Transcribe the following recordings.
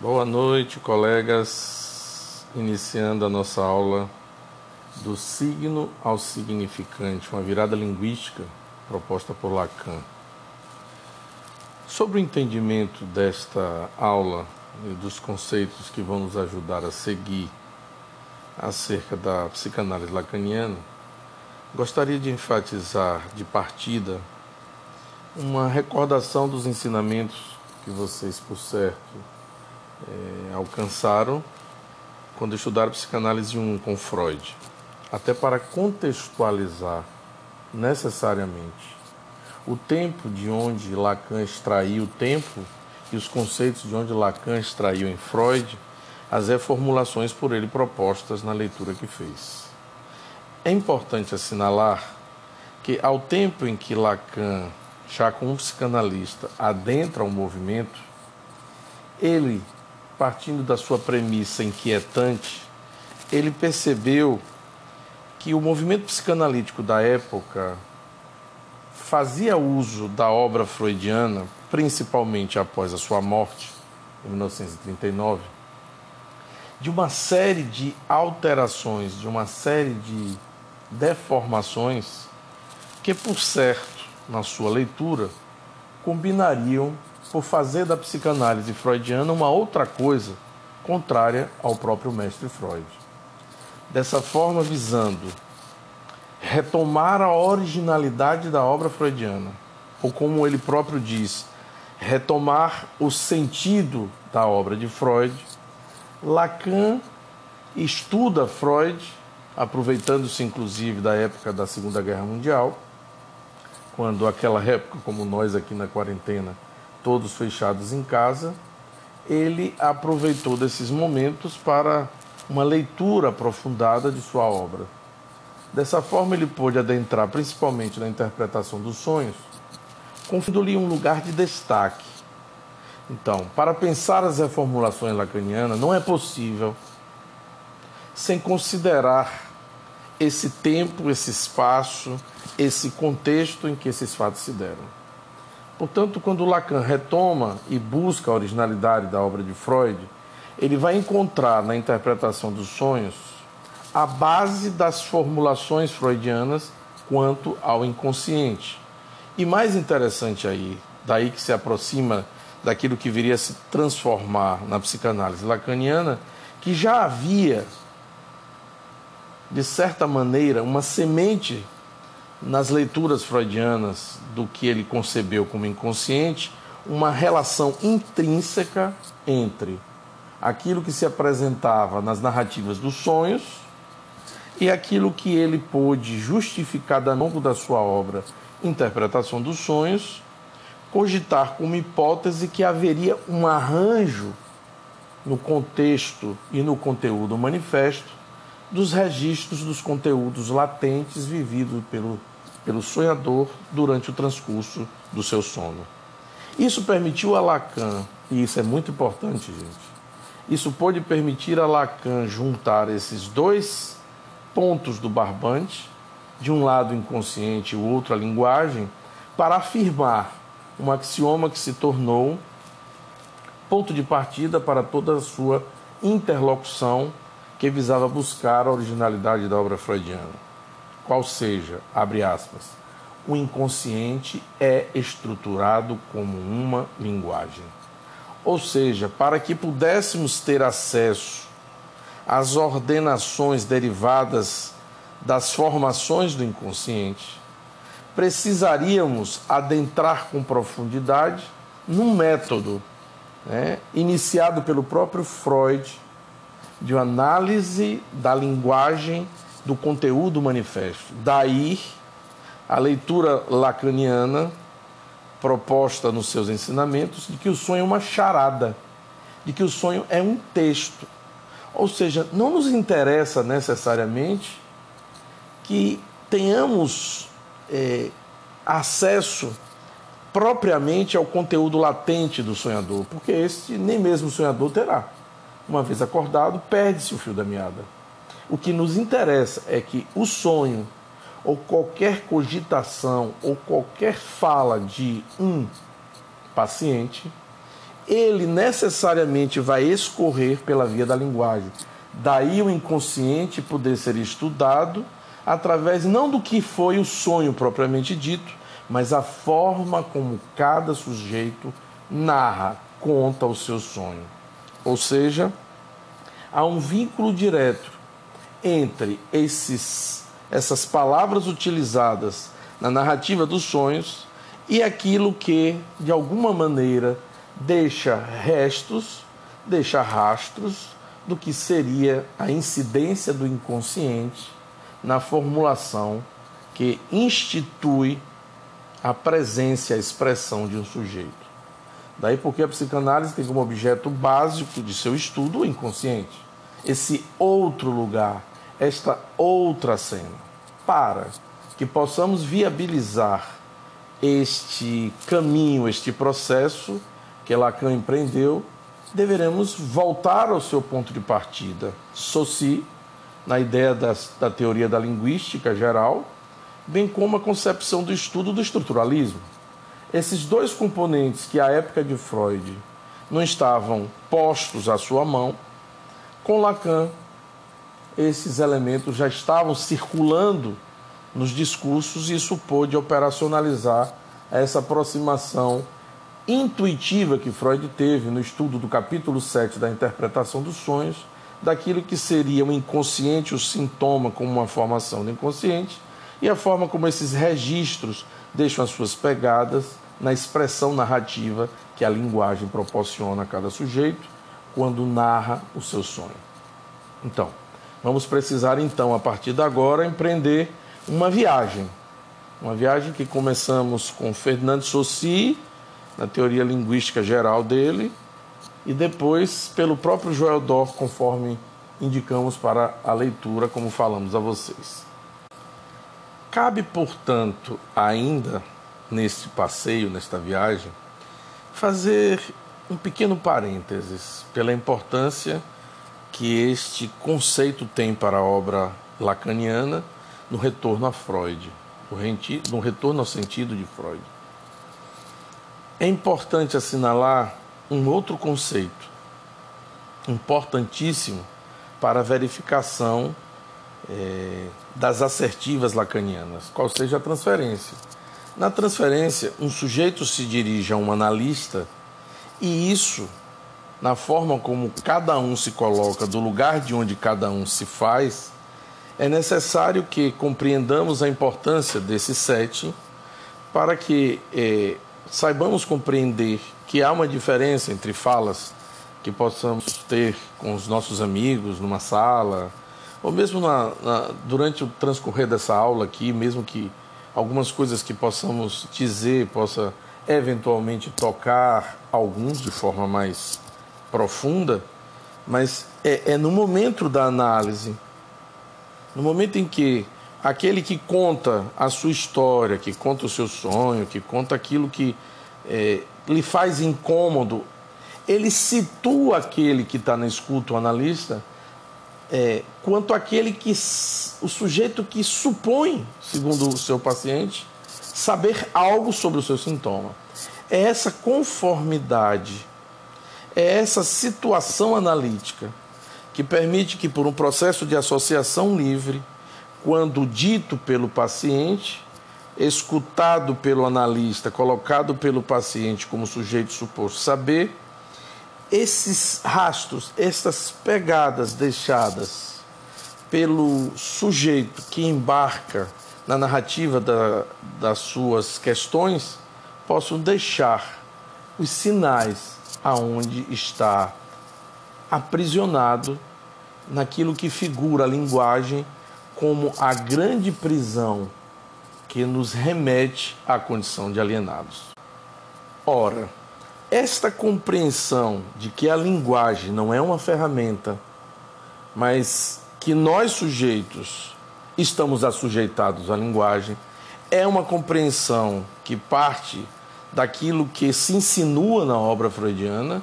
Boa noite, colegas. Iniciando a nossa aula do signo ao significante, uma virada linguística proposta por Lacan. Sobre o entendimento desta aula e dos conceitos que vão nos ajudar a seguir acerca da psicanálise lacaniana, gostaria de enfatizar de partida uma recordação dos ensinamentos que vocês, por certo, é, alcançaram quando estudaram psicanálise 1 com Freud, até para contextualizar necessariamente o tempo de onde Lacan extraiu o tempo e os conceitos de onde Lacan extraiu em Freud as reformulações por ele propostas na leitura que fez. É importante assinalar que, ao tempo em que Lacan, já como psicanalista, adentra o movimento, ele partindo da sua premissa inquietante, ele percebeu que o movimento psicanalítico da época fazia uso da obra freudiana, principalmente após a sua morte, em 1939, de uma série de alterações, de uma série de deformações que, por certo, na sua leitura, combinariam por fazer da psicanálise freudiana uma outra coisa contrária ao próprio mestre Freud. Dessa forma, visando retomar a originalidade da obra freudiana, ou como ele próprio diz, retomar o sentido da obra de Freud, Lacan estuda Freud, aproveitando-se inclusive da época da Segunda Guerra Mundial, quando aquela época, como nós aqui na quarentena, todos fechados em casa, ele aproveitou desses momentos para uma leitura aprofundada de sua obra. Dessa forma, ele pôde adentrar principalmente na interpretação dos sonhos, conferindo-lhe um lugar de destaque. Então, para pensar as reformulações lacanianas, não é possível sem considerar esse tempo, esse espaço, esse contexto em que esses fatos se deram. Portanto, quando Lacan retoma e busca a originalidade da obra de Freud, ele vai encontrar na interpretação dos sonhos a base das formulações freudianas quanto ao inconsciente. E mais interessante aí, daí que se aproxima daquilo que viria a se transformar na psicanálise lacaniana, que já havia, de certa maneira, uma semente nas leituras freudianas do que ele concebeu como inconsciente, uma relação intrínseca entre aquilo que se apresentava nas narrativas dos sonhos e aquilo que ele pôde justificar ao longo da sua obra Interpretação dos Sonhos, cogitar como hipótese que haveria um arranjo no contexto e no conteúdo manifesto dos registros dos conteúdos latentes vividos pelo pelo sonhador durante o transcurso do seu sono. Isso permitiu a Lacan, e isso é muito importante, gente, isso pôde permitir a Lacan juntar esses dois pontos do barbante, de um lado inconsciente e o outro a linguagem, para afirmar um axioma que se tornou ponto de partida para toda a sua interlocução que visava buscar a originalidade da obra freudiana qual seja, abre aspas, o inconsciente é estruturado como uma linguagem. Ou seja, para que pudéssemos ter acesso às ordenações derivadas das formações do inconsciente, precisaríamos adentrar com profundidade num método né, iniciado pelo próprio Freud de análise da linguagem do conteúdo manifesto. Daí a leitura lacaniana proposta nos seus ensinamentos de que o sonho é uma charada, de que o sonho é um texto. Ou seja, não nos interessa necessariamente que tenhamos é, acesso propriamente ao conteúdo latente do sonhador, porque este nem mesmo o sonhador terá. Uma vez acordado, perde-se o fio da meada. O que nos interessa é que o sonho, ou qualquer cogitação, ou qualquer fala de um paciente, ele necessariamente vai escorrer pela via da linguagem. Daí o inconsciente poder ser estudado através não do que foi o sonho propriamente dito, mas a forma como cada sujeito narra, conta o seu sonho. Ou seja, há um vínculo direto entre esses, essas palavras utilizadas na narrativa dos sonhos e aquilo que, de alguma maneira, deixa restos, deixa rastros do que seria a incidência do inconsciente na formulação que institui a presença e a expressão de um sujeito. Daí porque a psicanálise tem como objeto básico de seu estudo o inconsciente. Esse outro lugar, esta outra cena. Para que possamos viabilizar este caminho, este processo que Lacan empreendeu, deveremos voltar ao seu ponto de partida. Saussure, na ideia das, da teoria da linguística geral, bem como a concepção do estudo do estruturalismo. Esses dois componentes que, à época de Freud, não estavam postos à sua mão, com Lacan, esses elementos já estavam circulando nos discursos e isso pôde operacionalizar essa aproximação intuitiva que Freud teve no estudo do capítulo 7 da interpretação dos sonhos, daquilo que seria o inconsciente, o sintoma como uma formação do inconsciente, e a forma como esses registros deixam as suas pegadas na expressão narrativa que a linguagem proporciona a cada sujeito quando narra o seu sonho. Então, vamos precisar então a partir de agora empreender uma viagem. Uma viagem que começamos com Fernando Saussure, na teoria linguística geral dele, e depois pelo próprio Joel Dor, conforme indicamos para a leitura, como falamos a vocês. Cabe, portanto, ainda neste passeio, nesta viagem, fazer um pequeno parênteses pela importância que este conceito tem para a obra lacaniana no retorno a Freud, no retorno ao sentido de Freud. É importante assinalar um outro conceito importantíssimo para a verificação é, das assertivas lacanianas, qual seja a transferência. Na transferência, um sujeito se dirige a um analista e isso, na forma como cada um se coloca, do lugar de onde cada um se faz, é necessário que compreendamos a importância desse setting para que é, saibamos compreender que há uma diferença entre falas que possamos ter com os nossos amigos numa sala, ou mesmo na, na, durante o transcorrer dessa aula aqui, mesmo que algumas coisas que possamos dizer possa eventualmente tocar alguns de forma mais profunda, mas é, é no momento da análise, no momento em que aquele que conta a sua história, que conta o seu sonho, que conta aquilo que é, lhe faz incômodo, ele situa aquele que está na escuta, o analista, é, quanto aquele que o sujeito que supõe, segundo o seu paciente, saber algo sobre o seu sintoma. É essa conformidade, é essa situação analítica que permite que, por um processo de associação livre, quando dito pelo paciente, escutado pelo analista, colocado pelo paciente como sujeito suposto saber, esses rastros, essas pegadas deixadas pelo sujeito que embarca na narrativa da, das suas questões possam deixar os sinais aonde está aprisionado naquilo que figura a linguagem como a grande prisão que nos remete à condição de alienados. Ora, esta compreensão de que a linguagem não é uma ferramenta, mas que nós sujeitos estamos assujeitados à linguagem, é uma compreensão que parte daquilo que se insinua na obra freudiana,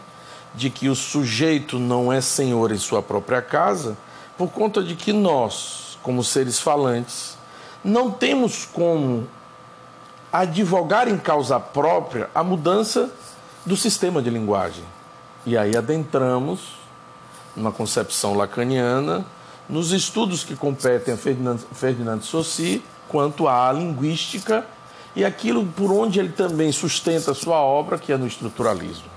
de que o sujeito não é senhor em sua própria casa, por conta de que nós, como seres falantes, não temos como advogar em causa própria a mudança do sistema de linguagem. E aí adentramos na concepção lacaniana, nos estudos que competem a Ferdinand, Ferdinand Saussure quanto à linguística e aquilo por onde ele também sustenta sua obra, que é no estruturalismo.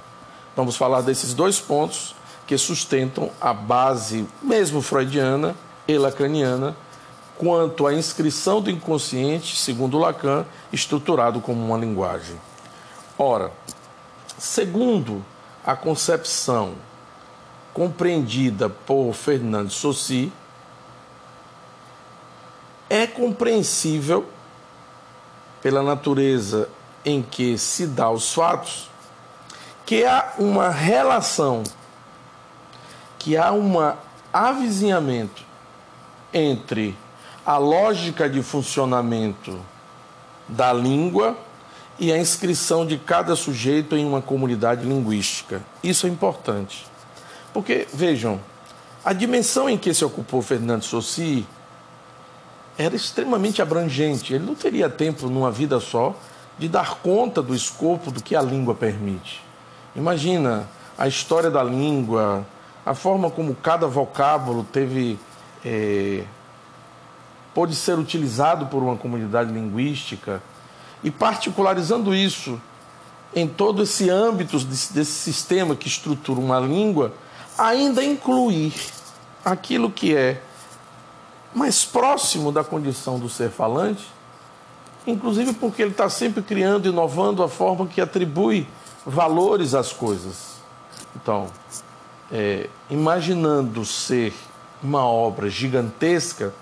Vamos falar desses dois pontos que sustentam a base, mesmo freudiana e lacaniana, quanto à inscrição do inconsciente, segundo Lacan, estruturado como uma linguagem. Ora, segundo a concepção compreendida por Fernando Saussure, é compreensível pela natureza em que se dá os fatos que há uma relação, que há um avizinhamento entre a lógica de funcionamento da língua e a inscrição de cada sujeito em uma comunidade linguística. Isso é importante. Porque, vejam, a dimensão em que se ocupou Fernando Saussure era extremamente abrangente. Ele não teria tempo, numa vida só, de dar conta do escopo do que a língua permite. Imagina a história da língua, a forma como cada vocábulo teve. É, pôde ser utilizado por uma comunidade linguística e particularizando isso em todo esse âmbito desse, desse sistema que estrutura uma língua, ainda incluir aquilo que é mais próximo da condição do ser falante, inclusive porque ele está sempre criando, inovando a forma que atribui valores às coisas. Então, é, imaginando ser uma obra gigantesca,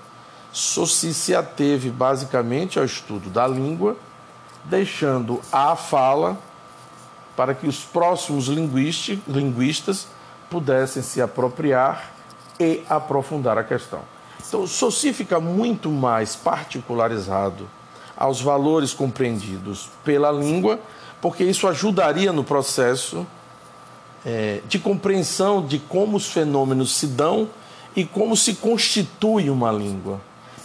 Sossi se ateve basicamente ao estudo da língua, deixando a fala para que os próximos linguistas pudessem se apropriar e aprofundar a questão. Então, Soci fica muito mais particularizado aos valores compreendidos pela língua, porque isso ajudaria no processo é, de compreensão de como os fenômenos se dão e como se constitui uma língua.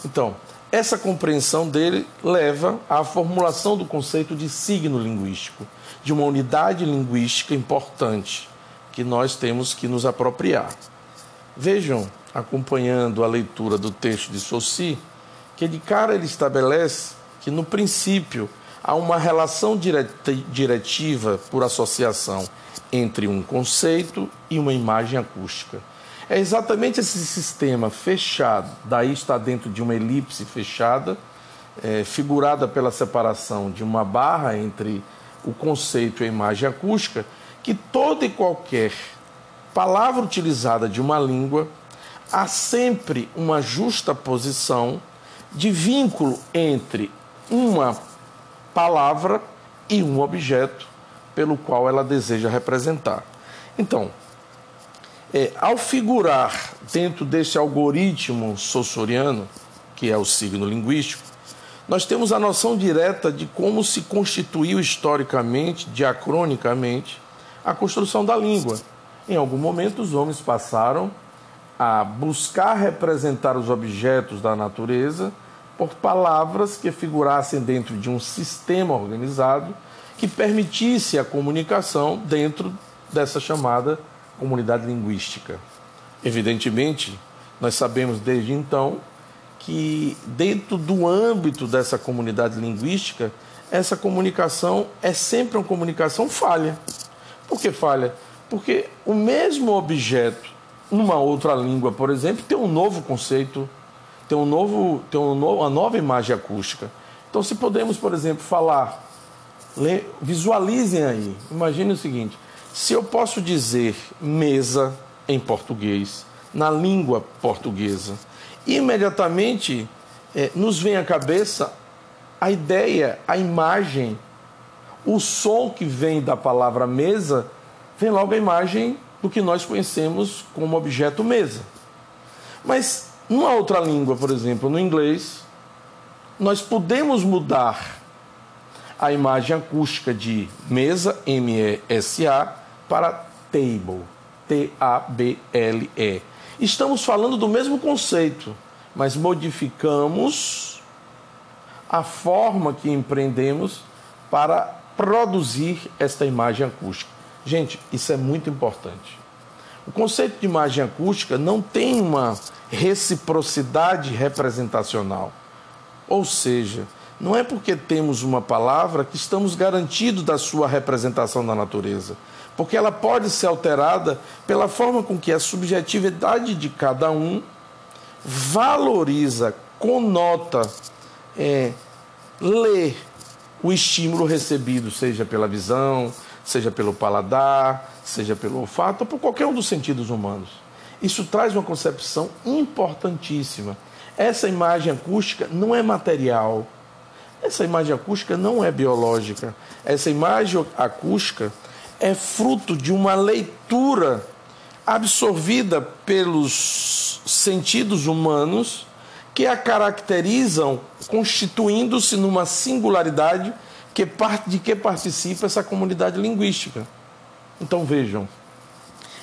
Então, essa compreensão dele leva à formulação do conceito de signo linguístico, de uma unidade linguística importante que nós temos que nos apropriar. Vejam, acompanhando a leitura do texto de Saussure, que de cara ele estabelece que no princípio há uma relação diretiva por associação entre um conceito e uma imagem acústica. É exatamente esse sistema fechado, daí está dentro de uma elipse fechada, é, figurada pela separação de uma barra entre o conceito e a imagem acústica, que toda e qualquer palavra utilizada de uma língua há sempre uma justa posição de vínculo entre uma palavra e um objeto pelo qual ela deseja representar. Então, é, ao figurar dentro desse algoritmo sossoriano, que é o signo linguístico, nós temos a noção direta de como se constituiu historicamente, diacronicamente, a construção da língua. Em algum momento, os homens passaram a buscar representar os objetos da natureza por palavras que figurassem dentro de um sistema organizado que permitisse a comunicação dentro dessa chamada comunidade linguística. Evidentemente, nós sabemos desde então que, dentro do âmbito dessa comunidade linguística, essa comunicação é sempre uma comunicação falha. Por que falha? Porque o mesmo objeto numa outra língua, por exemplo, tem um novo conceito, tem, um novo, tem um no, uma nova imagem acústica. Então, se podemos, por exemplo, falar, visualizem aí, imagine o seguinte: se eu posso dizer mesa em português, na língua portuguesa, imediatamente é, nos vem à cabeça a ideia, a imagem, o som que vem da palavra mesa, vem logo a imagem do que nós conhecemos como objeto mesa. Mas numa outra língua, por exemplo, no inglês, nós podemos mudar a imagem acústica de mesa, M-E-S-A, para table, T-A-B-L-E. Estamos falando do mesmo conceito, mas modificamos a forma que empreendemos para produzir esta imagem acústica. Gente, isso é muito importante. O conceito de imagem acústica não tem uma reciprocidade representacional. Ou seja, não é porque temos uma palavra que estamos garantidos da sua representação na natureza, porque ela pode ser alterada pela forma com que a subjetividade de cada um valoriza, conota, é, lê o estímulo recebido, seja pela visão, seja pelo paladar, seja pelo olfato ou por qualquer um dos sentidos humanos. Isso traz uma concepção importantíssima. Essa imagem acústica não é material. Essa imagem acústica não é biológica. Essa imagem acústica é fruto de uma leitura absorvida pelos sentidos humanos que a caracterizam constituindo-se numa singularidade que parte de que participa essa comunidade linguística. Então vejam,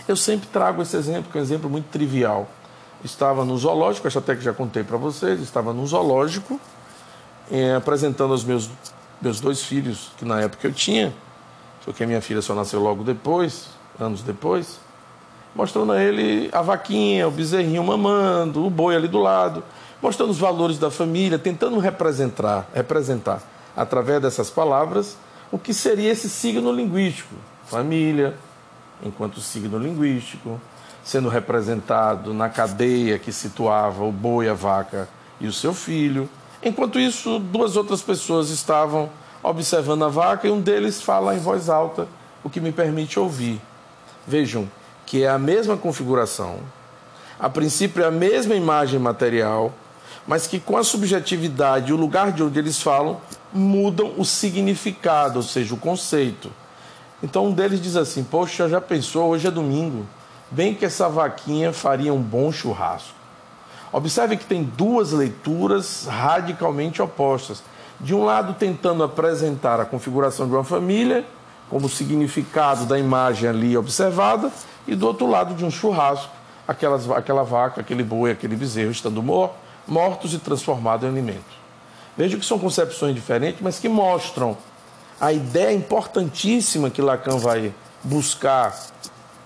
eu sempre trago esse exemplo, que é um exemplo muito trivial. Estava no zoológico, acho até que já contei para vocês, estava no zoológico, eh, apresentando aos meus, meus dois filhos, que na época eu tinha, porque minha filha só nasceu logo depois, anos depois, mostrando a ele a vaquinha, o bezerrinho mamando, o boi ali do lado, mostrando os valores da família, tentando representar, representar através dessas palavras o que seria esse signo linguístico, família, enquanto signo linguístico, sendo representado na cadeia que situava o boi, a vaca e o seu filho. Enquanto isso, duas outras pessoas estavam observando a vaca e um deles fala em voz alta, o que me permite ouvir. Vejam que é a mesma configuração, a princípio é a mesma imagem material, mas que com a subjetividade e o lugar de onde eles falam mudam o significado, ou seja, o conceito. Então um deles diz assim: Poxa, já pensou, hoje é domingo, bem que essa vaquinha faria um bom churrasco. Observe que tem duas leituras radicalmente opostas. De um lado, tentando apresentar a configuração de uma família, como significado da imagem ali observada, e do outro lado, de um churrasco, aquelas, aquela vaca, aquele boi, aquele bezerro estando mor mortos e transformados em alimento. Veja que são concepções diferentes, mas que mostram a ideia importantíssima que Lacan vai buscar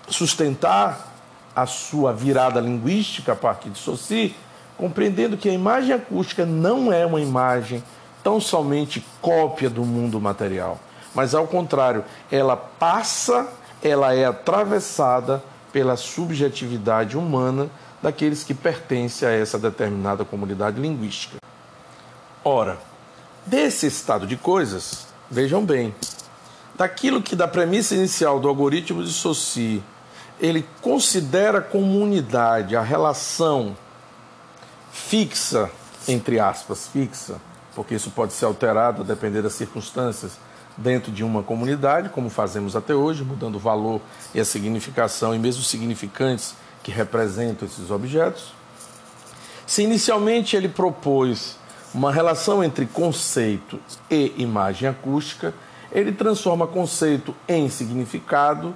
sustentar a sua virada linguística a partir de Saussure, compreendendo que a imagem acústica não é uma imagem tão somente cópia do mundo material, mas ao contrário, ela passa, ela é atravessada pela subjetividade humana daqueles que pertencem a essa determinada comunidade linguística. Ora, desse estado de coisas, Vejam bem, daquilo que da premissa inicial do algoritmo de Saussure, ele considera como unidade a relação fixa, entre aspas, fixa, porque isso pode ser alterado a depender das circunstâncias dentro de uma comunidade, como fazemos até hoje, mudando o valor e a significação e mesmo os significantes que representam esses objetos. Se inicialmente ele propôs uma relação entre conceito e imagem acústica, ele transforma conceito em significado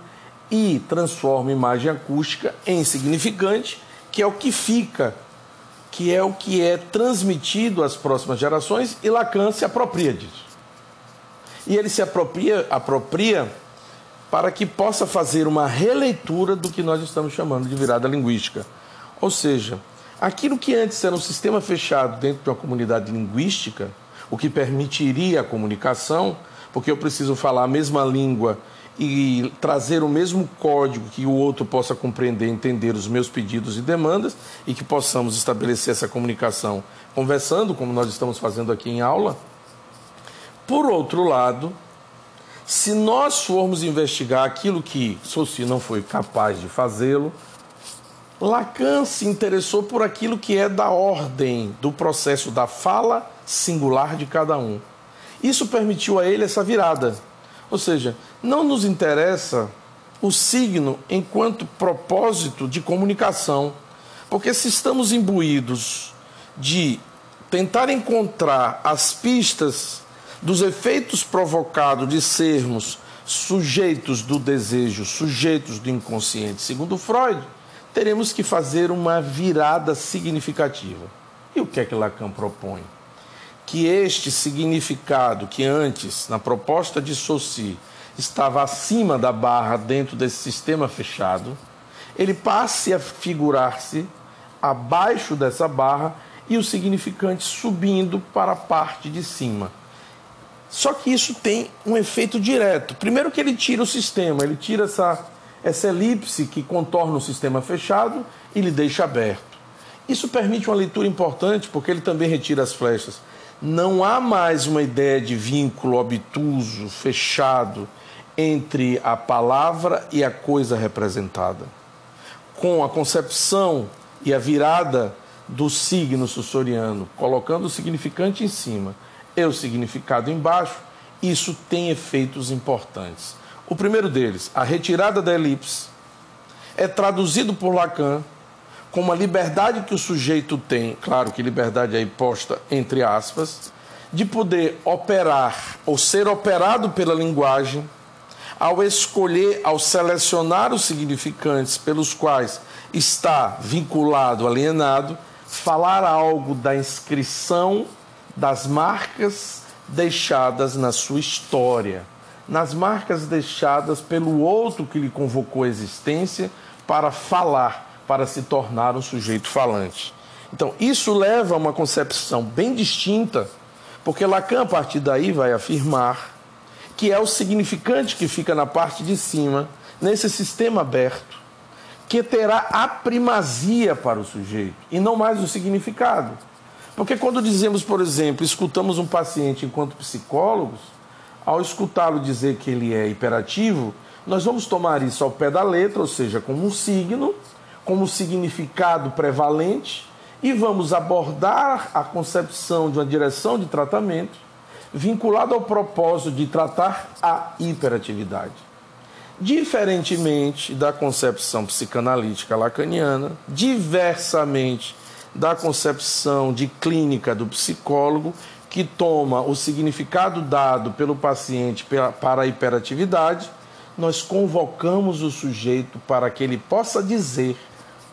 e transforma imagem acústica em significante, que é o que fica, que é o que é transmitido às próximas gerações, e Lacan se apropria disso. E ele se apropria, apropria para que possa fazer uma releitura do que nós estamos chamando de virada linguística. Ou seja, Aquilo que antes era um sistema fechado dentro de uma comunidade linguística, o que permitiria a comunicação, porque eu preciso falar a mesma língua e trazer o mesmo código que o outro possa compreender, entender os meus pedidos e demandas e que possamos estabelecer essa comunicação conversando, como nós estamos fazendo aqui em aula. Por outro lado, se nós formos investigar aquilo que Soci não foi capaz de fazê-lo, Lacan se interessou por aquilo que é da ordem do processo da fala singular de cada um. Isso permitiu a ele essa virada. Ou seja, não nos interessa o signo enquanto propósito de comunicação, porque se estamos imbuídos de tentar encontrar as pistas dos efeitos provocados de sermos sujeitos do desejo, sujeitos do inconsciente, segundo Freud, teremos que fazer uma virada significativa. E o que é que Lacan propõe? Que este significado que antes, na proposta de Saussure, estava acima da barra dentro desse sistema fechado, ele passe a figurar-se abaixo dessa barra e o significante subindo para a parte de cima. Só que isso tem um efeito direto. Primeiro que ele tira o sistema, ele tira essa, essa elipse que contorna o sistema fechado e lhe deixa aberto. Isso permite uma leitura importante porque ele também retira as flechas. Não há mais uma ideia de vínculo obtuso, fechado, entre a palavra e a coisa representada. Com a concepção e a virada do signo sussoriano, colocando o significante em cima e o significado embaixo, isso tem efeitos importantes. O primeiro deles, a retirada da elipse, é traduzido por Lacan como a liberdade que o sujeito tem, claro que liberdade aí posta entre aspas, de poder operar ou ser operado pela linguagem ao escolher, ao selecionar os significantes pelos quais está vinculado, alienado, falar algo da inscrição das marcas deixadas na sua história, nas marcas deixadas pelo outro que lhe convocou a existência para falar, para se tornar um sujeito falante. Então, isso leva a uma concepção bem distinta, porque Lacan, a partir daí, vai afirmar que é o significante que fica na parte de cima, nesse sistema aberto, que terá a primazia para o sujeito e não mais o significado. Porque quando dizemos, por exemplo, escutamos um paciente enquanto psicólogos, ao escutá-lo dizer que ele é hiperativo, nós vamos tomar isso ao pé da letra, ou seja, como um signo, como significado prevalente, e vamos abordar a concepção de uma direção de tratamento vinculado ao propósito de tratar a hiperatividade. Diferentemente da concepção psicanalítica lacaniana, diversamente da concepção de clínica do psicólogo, que toma o significado dado pelo paciente para a hiperatividade, nós convocamos o sujeito para que ele possa dizer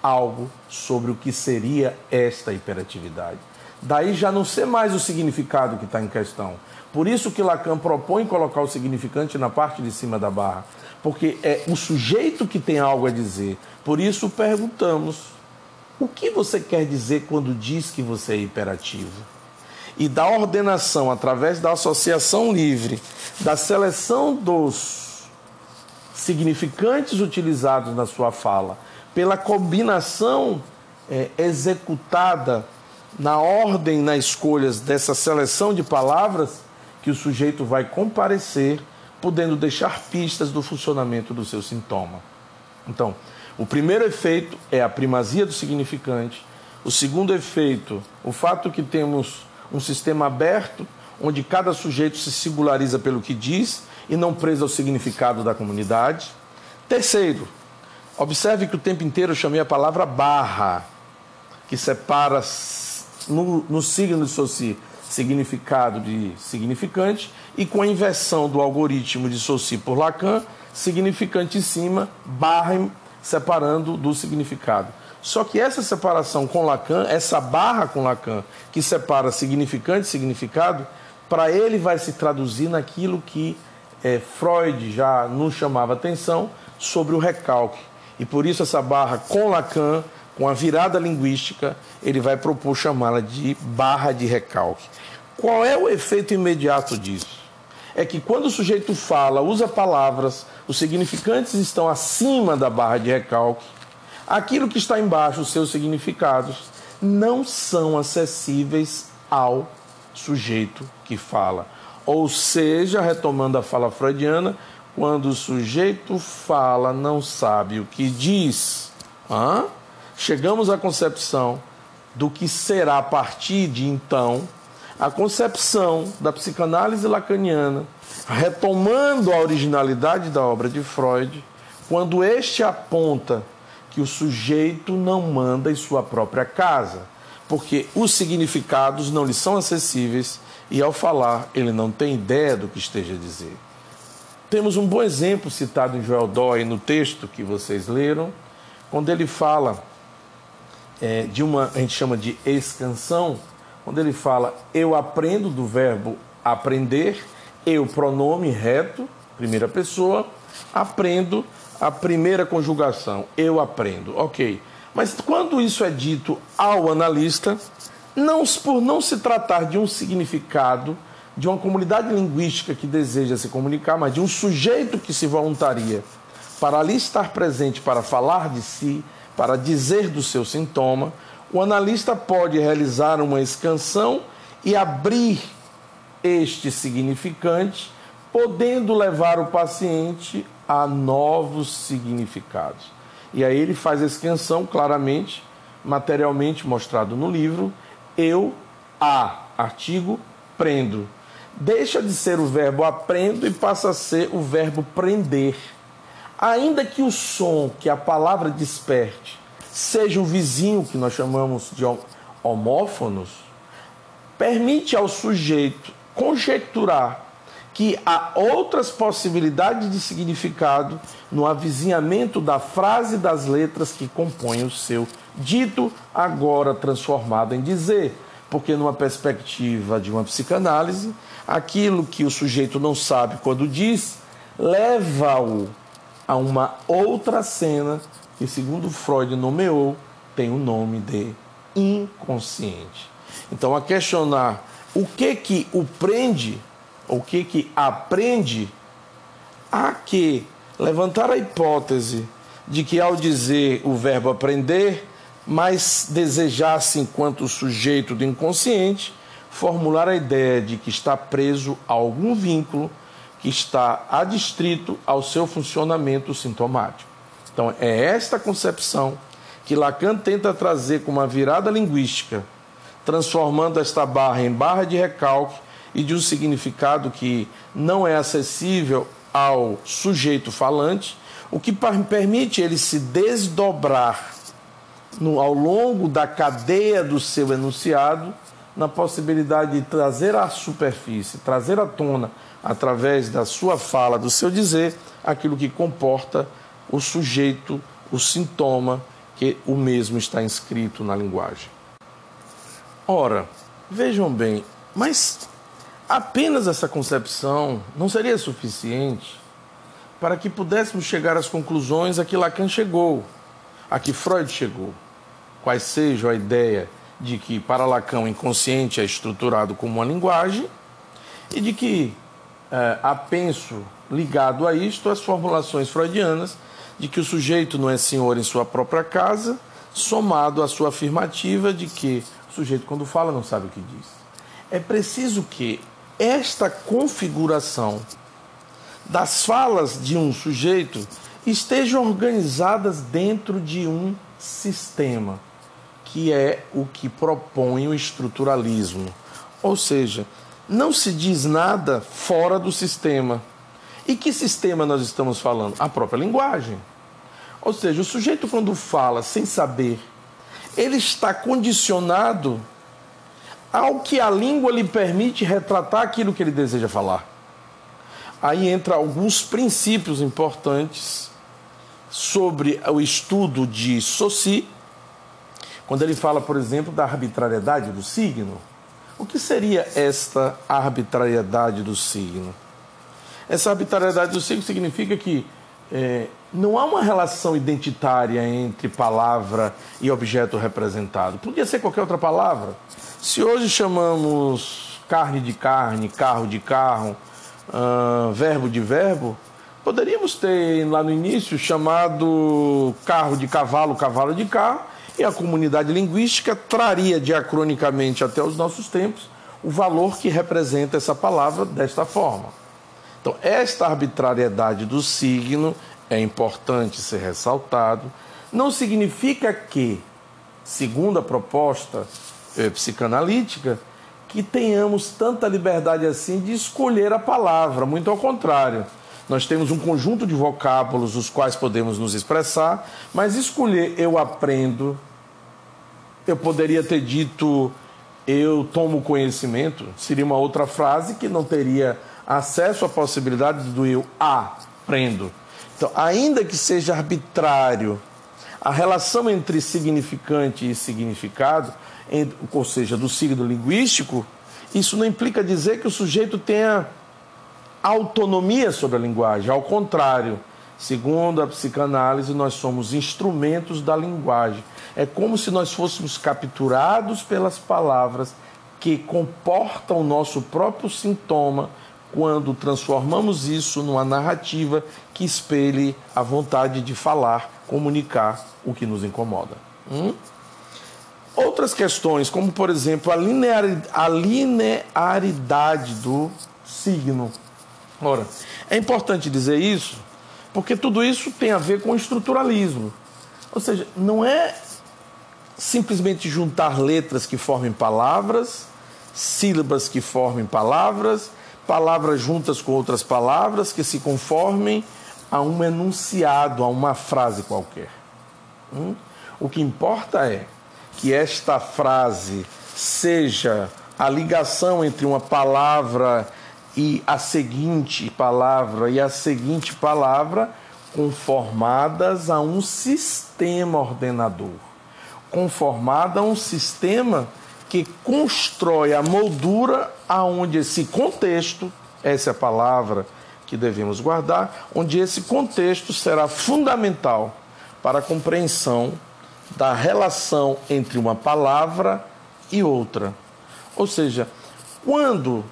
algo sobre o que seria esta hiperatividade. Daí já não ser mais o significado que está em questão. Por isso que Lacan propõe colocar o significante na parte de cima da barra, porque é o sujeito que tem algo a dizer. Por isso perguntamos: o que você quer dizer quando diz que você é hiperativo? E da ordenação através da associação livre, da seleção dos significantes utilizados na sua fala, pela combinação é, executada na ordem, na escolhas dessa seleção de palavras, que o sujeito vai comparecer, podendo deixar pistas do funcionamento do seu sintoma. Então, o primeiro efeito é a primazia do significante. O segundo efeito, o fato que temos um sistema aberto, onde cada sujeito se singulariza pelo que diz e não preso ao significado da comunidade. Terceiro, observe que o tempo inteiro eu chamei a palavra barra, que separa no, no signo de Saussure significado de significante, e com a inversão do algoritmo de Saussure por Lacan, significante em cima, barra separando do significado. Só que essa separação com Lacan, essa barra com Lacan, que separa significante e significado, para ele vai se traduzir naquilo que é, Freud já nos chamava atenção sobre o recalque. E por isso essa barra com Lacan com a virada linguística, ele vai propor chamá-la de barra de recalque. Qual é o efeito imediato disso? É que quando o sujeito fala, usa palavras, os significantes estão acima da barra de recalque, aquilo que está embaixo, os seus significados, não são acessíveis ao sujeito que fala. Ou seja, retomando a fala freudiana, quando o sujeito fala, não sabe o que diz. Hã? chegamos à concepção do que será a partir de então a concepção da psicanálise lacaniana, retomando a originalidade da obra de Freud, quando este aponta que o sujeito não manda em sua própria casa, porque os significados não lhe são acessíveis e ao falar ele não tem ideia do que esteja a dizer. Temos um bom exemplo citado em Joel Dói no texto que vocês leram, quando ele fala é, de uma, a gente chama de escansão, quando ele fala eu aprendo do verbo aprender, eu, pronome reto, primeira pessoa, aprendo a primeira conjugação, eu aprendo, ok. Mas quando isso é dito ao analista, não, por não se tratar de um significado, de uma comunidade linguística que deseja se comunicar, mas de um sujeito que se voluntaria para ali estar presente para falar de si, para dizer do seu sintoma, o analista pode realizar uma escansão e abrir este significante, podendo levar o paciente a novos significados. E aí ele faz a extensão claramente, materialmente mostrado no livro, eu, a, artigo, prendo. Deixa de ser o verbo aprendo e passa a ser o verbo prender. Ainda que o som que a palavra desperte seja o vizinho que nós chamamos de homófonos, permite ao sujeito conjecturar que há outras possibilidades de significado no avizinhamento da frase das letras que compõem o seu dito, agora transformado em dizer. Porque, numa perspectiva de uma psicanálise, aquilo que o sujeito não sabe quando diz, leva-o a uma outra cena que, segundo Freud nomeou, tem o nome de inconsciente. Então, a questionar o que que o prende o que que aprende a que levantar a hipótese de que ao dizer o verbo aprender, mas desejasse enquanto sujeito do inconsciente, formular a ideia de que está preso a algum vínculo que está adstrito ao seu funcionamento sintomático. Então, é esta concepção que Lacan tenta trazer com uma virada linguística, transformando esta barra em barra de recalque e de um significado que não é acessível ao sujeito falante, o que permite ele se desdobrar no, ao longo da cadeia do seu enunciado, na possibilidade de trazer à superfície, trazer à tona, através da sua fala, do seu dizer, aquilo que comporta o sujeito, o sintoma, que o mesmo está inscrito na linguagem. Ora, vejam bem, mas Apenas essa concepção não seria suficiente para que pudéssemos chegar às conclusões a que Lacan chegou, a que Freud chegou. Quais sejam a ideia de que para Lacan o inconsciente é estruturado como uma linguagem e de que é, apenso ligado a isto as formulações freudianas de que o sujeito não é senhor em sua própria casa, somado à sua afirmativa de que o sujeito, quando fala, não sabe o que diz. É preciso que esta configuração das falas de um sujeito estejam organizadas dentro de um sistema, que é o que propõe o estruturalismo. Ou seja, não se diz nada fora do sistema. E que sistema nós estamos falando? A própria linguagem. Ou seja, o sujeito, quando fala sem saber, ele está condicionado ao que a língua lhe permite retratar aquilo que ele deseja falar. Aí entra alguns princípios importantes sobre o estudo de Saussure, quando ele fala, por exemplo, da arbitrariedade do signo. O que seria esta arbitrariedade do signo? Essa arbitrariedade do signo significa que é, não há uma relação identitária entre palavra e objeto representado. Podia ser qualquer outra palavra. Se hoje chamamos carne de carne, carro de carro, uh, verbo de verbo, poderíamos ter lá no início chamado carro de cavalo, cavalo de carro, e a comunidade linguística traria diacronicamente até os nossos tempos o valor que representa essa palavra desta forma. Então, esta arbitrariedade do signo é importante ser ressaltado. Não significa que, segundo a proposta é, psicanalítica que tenhamos tanta liberdade assim de escolher a palavra, muito ao contrário. Nós temos um conjunto de vocábulos os quais podemos nos expressar, mas escolher eu aprendo, eu poderia ter dito eu tomo conhecimento, seria uma outra frase que não teria acesso à possibilidade do eu aprendo. Então, ainda que seja arbitrário a relação entre significante e significado, ou seja, do signo linguístico, isso não implica dizer que o sujeito tenha autonomia sobre a linguagem. Ao contrário, segundo a psicanálise, nós somos instrumentos da linguagem. É como se nós fôssemos capturados pelas palavras que comportam o nosso próprio sintoma quando transformamos isso numa narrativa que espelhe a vontade de falar, comunicar o que nos incomoda. Hum? Outras questões, como por exemplo a linearidade do signo. Ora, é importante dizer isso porque tudo isso tem a ver com estruturalismo. Ou seja, não é simplesmente juntar letras que formem palavras, sílabas que formem palavras, palavras juntas com outras palavras que se conformem a um enunciado, a uma frase qualquer. Hum? O que importa é que esta frase seja a ligação entre uma palavra e a seguinte palavra e a seguinte palavra conformadas a um sistema ordenador, conformada a um sistema que constrói a moldura aonde esse contexto, essa é a palavra que devemos guardar, onde esse contexto será fundamental para a compreensão da relação entre uma palavra e outra. Ou seja, quando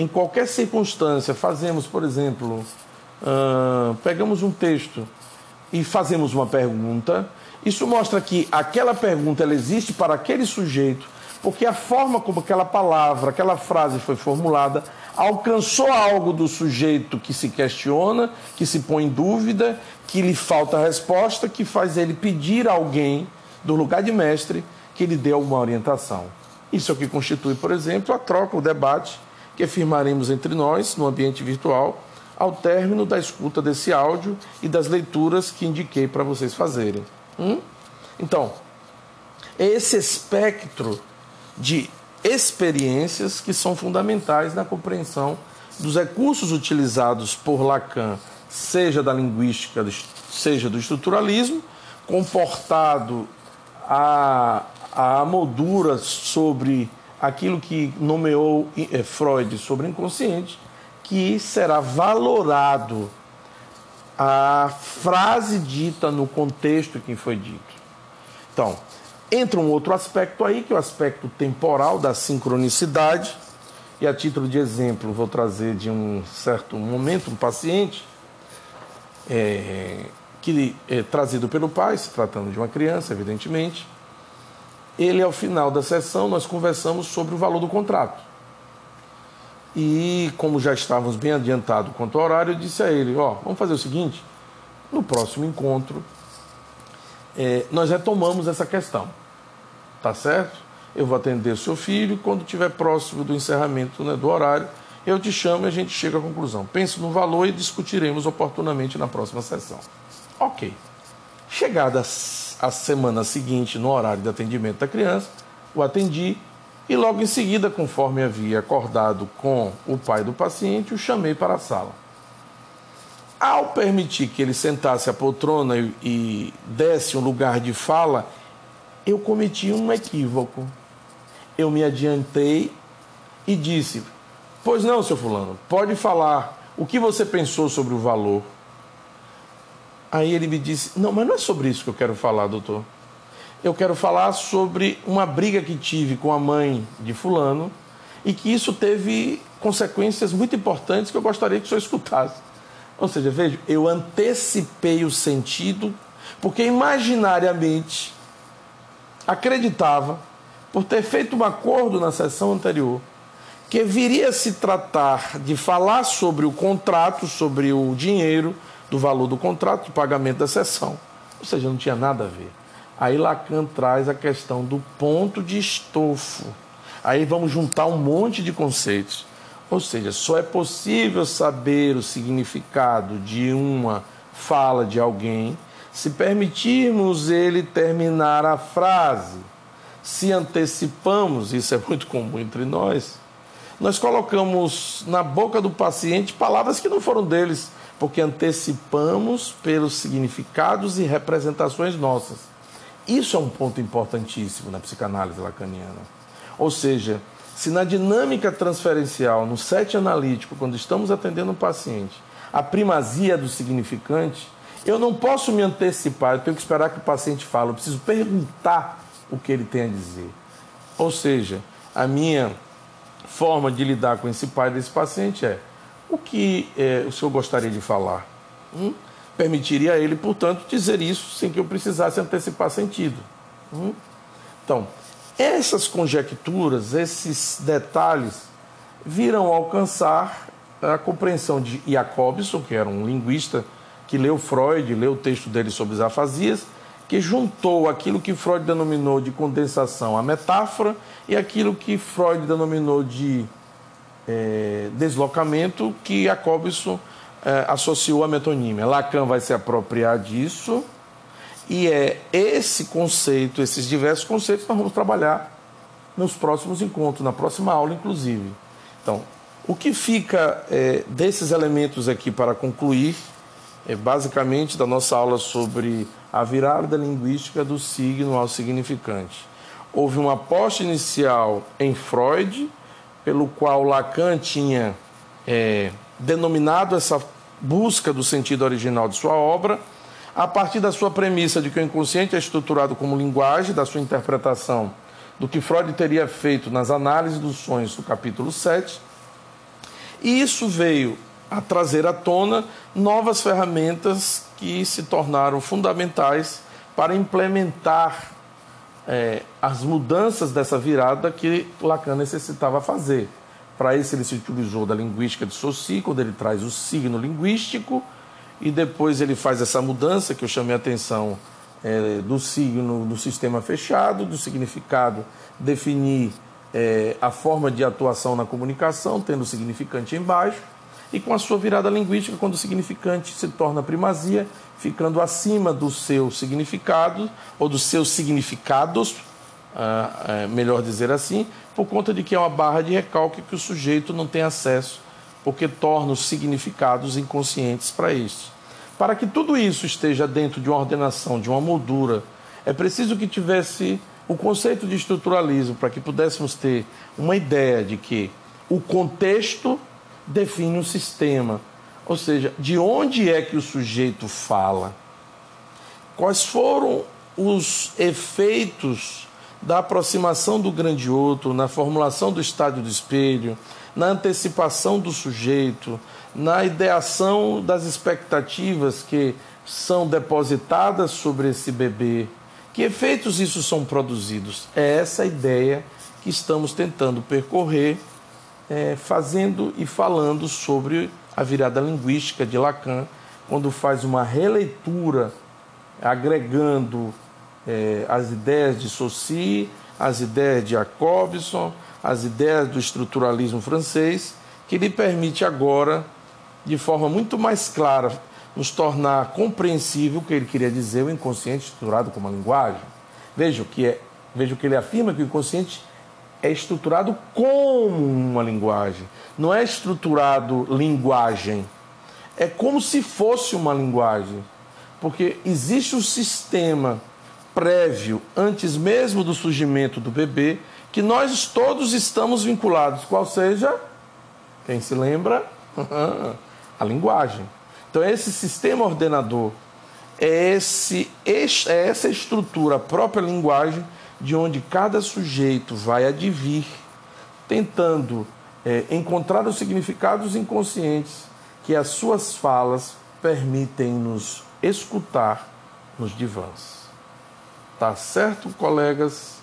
em qualquer circunstância fazemos, por exemplo, uh, pegamos um texto e fazemos uma pergunta, isso mostra que aquela pergunta ela existe para aquele sujeito, porque a forma como aquela palavra, aquela frase foi formulada, alcançou algo do sujeito que se questiona, que se põe em dúvida, que lhe falta resposta, que faz ele pedir a alguém do lugar de mestre que lhe dê alguma orientação. Isso é o que constitui, por exemplo, a troca, o debate que firmaremos entre nós no ambiente virtual ao término da escuta desse áudio e das leituras que indiquei para vocês fazerem. Hum? Então, é esse espectro de experiências que são fundamentais na compreensão dos recursos utilizados por Lacan, seja da linguística, seja do estruturalismo, comportado a, a moldura sobre aquilo que nomeou eh, Freud sobre o inconsciente, que será valorado a frase dita no contexto que foi dito. Então, entra um outro aspecto aí, que é o aspecto temporal da sincronicidade. E a título de exemplo, vou trazer de um certo momento um paciente é, que é trazido pelo pai, se tratando de uma criança, evidentemente. Ele, ao final da sessão, nós conversamos sobre o valor do contrato. E, como já estávamos bem adiantados quanto ao horário, eu disse a ele: Ó, vamos fazer o seguinte, no próximo encontro, é, nós retomamos essa questão, tá certo? Eu vou atender o seu filho, quando estiver próximo do encerramento né, do horário, eu te chamo e a gente chega à conclusão. Pense no valor e discutiremos oportunamente na próxima sessão. Ok. Chegada a semana seguinte, no horário de atendimento da criança, o atendi e logo em seguida, conforme havia acordado com o pai do paciente, o chamei para a sala. Ao permitir que ele sentasse a poltrona e, desse um lugar de fala, eu cometi um equívoco. Eu me adiantei e disse: Pois não, seu Fulano, pode falar o que você pensou sobre o valor. Aí ele me disse: Não, mas não é sobre isso que eu quero falar, doutor. Eu quero falar sobre uma briga que tive com a mãe de Fulano e que isso teve consequências muito importantes que eu gostaria que o senhor escutasse. Ou seja, veja, eu antecipei o sentido, porque imaginariamente acreditava, por ter feito um acordo na sessão anterior, que viria a se tratar de falar sobre o contrato, sobre o dinheiro, do valor do contrato, do pagamento da sessão. Ou seja, não tinha nada a ver. Aí Lacan traz a questão do ponto de estofo. Aí vamos juntar um monte de conceitos. Ou seja, só é possível saber o significado de uma fala de alguém se permitirmos ele terminar a frase. Se antecipamos, isso é muito comum entre nós, nós colocamos na boca do paciente palavras que não foram deles porque antecipamos pelos significados e representações nossas. Isso é um ponto importantíssimo na psicanálise lacaniana. Ou seja, Se na dinâmica transferencial, no set analítico, quando estamos atendendo um paciente, a primazia do significante, eu não posso me antecipar, eu tenho que esperar que o paciente fale, eu preciso perguntar o que ele tem a dizer. Ou seja, a minha forma de lidar com esse pai desse paciente é o que é, o senhor gostaria de falar? Hum? Permitiria a ele, portanto, dizer isso sem que eu precisasse antecipar sentido. Hum? Então, essas conjecturas, esses detalhes, viram alcançar a compreensão de Jacobson, que era um linguista que leu Freud, leu o texto dele sobre as afasias, que juntou aquilo que Freud denominou de condensação à metáfora e aquilo que Freud denominou de é, deslocamento, que Jacobson é, associou à metonímia. Lacan vai se apropriar disso e é esse conceito, esses diversos conceitos, que nós vamos trabalhar nos próximos encontros, na próxima aula, inclusive. Então, o que fica é, desses elementos aqui para concluir é basicamente da nossa aula sobre a virada linguística do signo ao significante. Houve uma aposta inicial em Freud, pelo qual Lacan tinha é, denominado essa busca do sentido original de sua obra, a partir da sua premissa de que o inconsciente é estruturado como linguagem, da sua interpretação do que Freud teria feito nas análises dos sonhos do capítulo 7. E isso veio a trazer à tona novas ferramentas que se tornaram fundamentais para implementar é, as mudanças dessa virada que Lacan necessitava fazer. Para isso, ele se utilizou da linguística de Saussure, quando ele traz o signo linguístico, e depois ele faz essa mudança que eu chamei a atenção é, do signo no sistema fechado, do significado definir é, a forma de atuação na comunicação, tendo o significante embaixo, e com a sua virada linguística, quando o significante se torna primazia, ficando acima do seu significado, ou dos seus significados, ah, é, melhor dizer assim, por conta de que é uma barra de recalque que o sujeito não tem acesso, porque torna os significados inconscientes para isso. Para que tudo isso esteja dentro de uma ordenação, de uma moldura, é preciso que tivesse o conceito de estruturalismo, para que pudéssemos ter uma ideia de que o contexto define o sistema. Ou seja, de onde é que o sujeito fala? Quais foram os efeitos da aproximação do grande outro, na formulação do estádio do espelho, na antecipação do sujeito, na ideação das expectativas que são depositadas sobre esse bebê. Que efeitos isso são produzidos? É essa ideia que estamos tentando percorrer é, fazendo e falando sobre a virada linguística de Lacan, quando faz uma releitura, agregando é, as ideias de Saussure, as ideias de Jacobson, as ideias do estruturalismo francês, que lhe permite agora, de forma muito mais clara, nos tornar compreensível o que ele queria dizer, o inconsciente estruturado como uma linguagem. Veja o que é, veja o que ele afirma que o inconsciente é estruturado como uma linguagem, não é estruturado linguagem. É como se fosse uma linguagem, porque existe um sistema prévio, antes mesmo do surgimento do bebê, que nós todos estamos vinculados, qual seja, quem se lembra, a linguagem. Então, esse sistema ordenador, é, esse, é essa estrutura, a própria linguagem, de onde cada sujeito vai advir, tentando é, encontrar os significados inconscientes que as suas falas permitem-nos escutar nos divãs. Tá certo, colegas?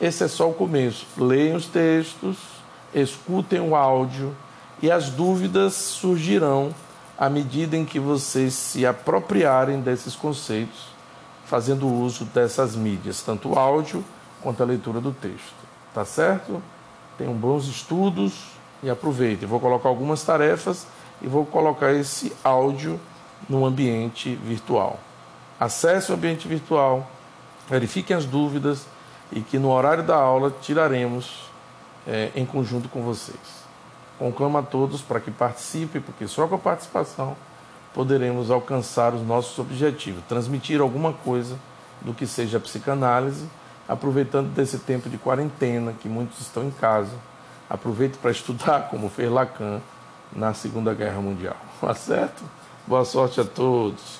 Esse é só o começo. Leiam os textos, escutem o áudio e as dúvidas surgirão à medida em que vocês se apropriarem desses conceitos fazendo uso dessas mídias, tanto o áudio quanto a leitura do texto. Tá certo? Tenham bons estudos e aproveitem. Vou colocar algumas tarefas e vou colocar esse áudio no ambiente virtual. Acesse o ambiente virtual, verifiquem as dúvidas e que no horário da aula tiraremos é, em conjunto com vocês. Conclamo a todos para que participem, porque só com a participação poderemos alcançar os nossos objetivos, transmitir alguma coisa do que seja a psicanálise, aproveitando desse tempo de quarentena, que muitos estão em casa, Aproveite para estudar como fez Lacan na Segunda Guerra Mundial. Tá certo? Boa sorte a todos.